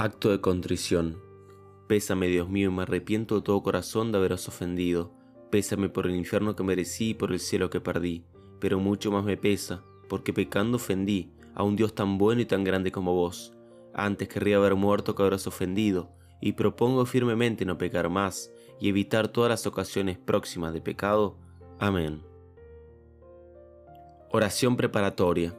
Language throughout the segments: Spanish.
Acto de contrición. Pésame, Dios mío, y me arrepiento de todo corazón de haberos ofendido. Pésame por el infierno que merecí y por el cielo que perdí. Pero mucho más me pesa, porque pecando ofendí a un Dios tan bueno y tan grande como vos. Antes querría haber muerto que haberos ofendido, y propongo firmemente no pecar más y evitar todas las ocasiones próximas de pecado. Amén. Oración preparatoria.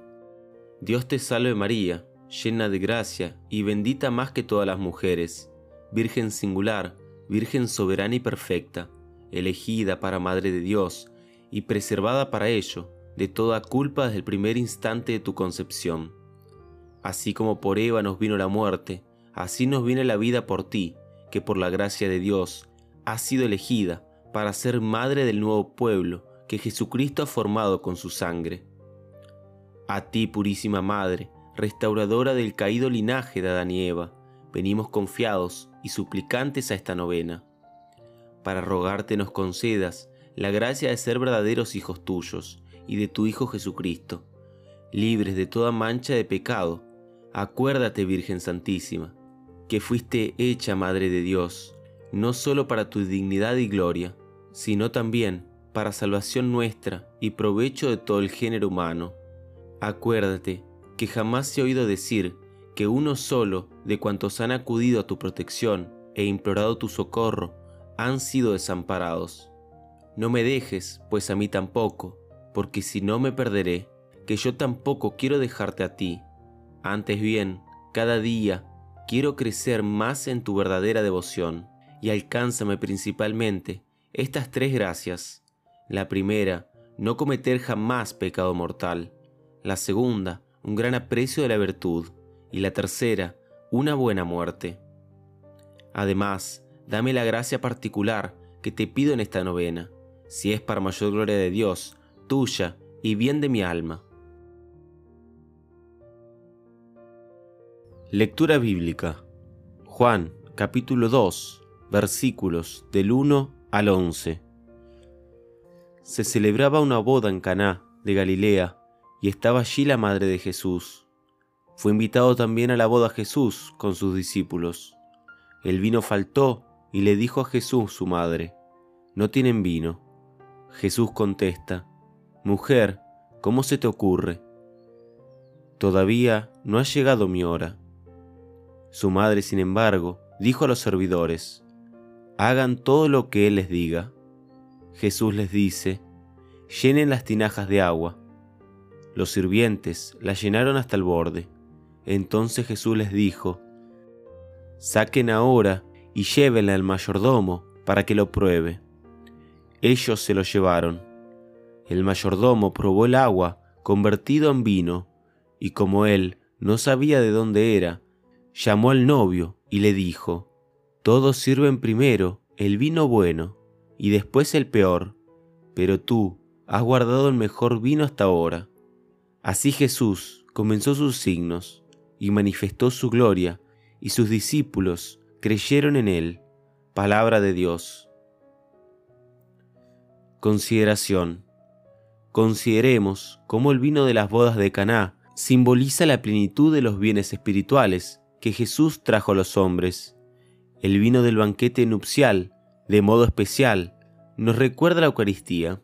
Dios te salve María llena de gracia y bendita más que todas las mujeres, Virgen singular, Virgen soberana y perfecta, elegida para Madre de Dios y preservada para ello de toda culpa desde el primer instante de tu concepción. Así como por Eva nos vino la muerte, así nos viene la vida por ti, que por la gracia de Dios has sido elegida para ser madre del nuevo pueblo que Jesucristo ha formado con su sangre. A ti, purísima Madre, restauradora del caído linaje de Adán y Eva, venimos confiados y suplicantes a esta novena, para rogarte nos concedas la gracia de ser verdaderos hijos tuyos y de tu Hijo Jesucristo, libres de toda mancha de pecado. Acuérdate, Virgen Santísima, que fuiste hecha Madre de Dios, no solo para tu dignidad y gloria, sino también para salvación nuestra y provecho de todo el género humano. Acuérdate que jamás se ha oído decir que uno solo de cuantos han acudido a tu protección e implorado tu socorro han sido desamparados. No me dejes, pues a mí tampoco, porque si no me perderé, que yo tampoco quiero dejarte a ti. Antes bien, cada día quiero crecer más en tu verdadera devoción, y alcánzame principalmente estas tres gracias. La primera, no cometer jamás pecado mortal. La segunda, un gran aprecio de la virtud, y la tercera, una buena muerte. Además, dame la gracia particular que te pido en esta novena, si es para mayor gloria de Dios, tuya y bien de mi alma. Lectura bíblica. Juan, capítulo 2, versículos del 1 al 11. Se celebraba una boda en Caná de Galilea y estaba allí la madre de Jesús. Fue invitado también a la boda Jesús con sus discípulos. El vino faltó y le dijo a Jesús su madre, No tienen vino. Jesús contesta, Mujer, ¿cómo se te ocurre? Todavía no ha llegado mi hora. Su madre, sin embargo, dijo a los servidores, Hagan todo lo que Él les diga. Jesús les dice, Llenen las tinajas de agua. Los sirvientes la llenaron hasta el borde. Entonces Jesús les dijo, Saquen ahora y llévenla al mayordomo para que lo pruebe. Ellos se lo llevaron. El mayordomo probó el agua convertido en vino, y como él no sabía de dónde era, llamó al novio y le dijo, Todos sirven primero el vino bueno y después el peor, pero tú has guardado el mejor vino hasta ahora. Así Jesús comenzó sus signos y manifestó su gloria, y sus discípulos creyeron en él. Palabra de Dios. Consideración. Consideremos cómo el vino de las bodas de Caná simboliza la plenitud de los bienes espirituales que Jesús trajo a los hombres. El vino del banquete nupcial, de modo especial, nos recuerda la Eucaristía.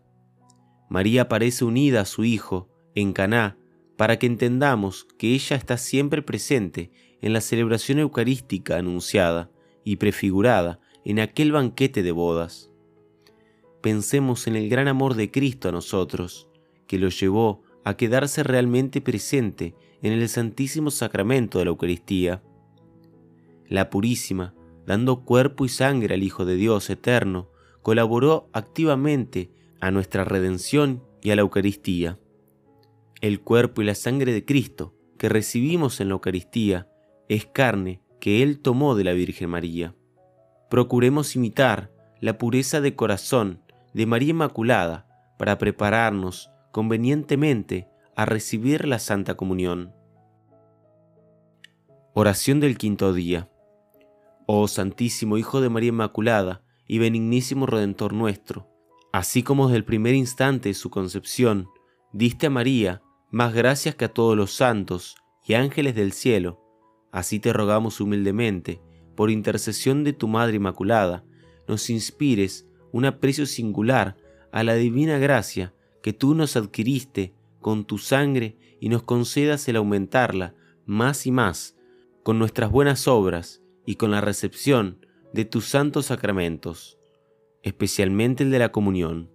María parece unida a su Hijo en Caná para que entendamos que ella está siempre presente en la celebración eucarística anunciada y prefigurada en aquel banquete de bodas. Pensemos en el gran amor de Cristo a nosotros, que lo llevó a quedarse realmente presente en el Santísimo Sacramento de la Eucaristía. La Purísima, dando cuerpo y sangre al Hijo de Dios eterno, colaboró activamente a nuestra redención y a la Eucaristía el cuerpo y la sangre de Cristo que recibimos en la Eucaristía es carne que Él tomó de la Virgen María. Procuremos imitar la pureza de corazón de María Inmaculada para prepararnos convenientemente a recibir la Santa Comunión. Oración del quinto día. Oh Santísimo Hijo de María Inmaculada y benignísimo Redentor nuestro, así como desde el primer instante de su concepción diste a María más gracias que a todos los santos y ángeles del cielo, Así te rogamos humildemente, por intercesión de tu Madre Inmaculada, nos inspires un aprecio singular a la divina gracia que tú nos adquiriste con tu sangre y nos concedas el aumentarla más y más con nuestras buenas obras y con la recepción de tus santos sacramentos, especialmente el de la comunión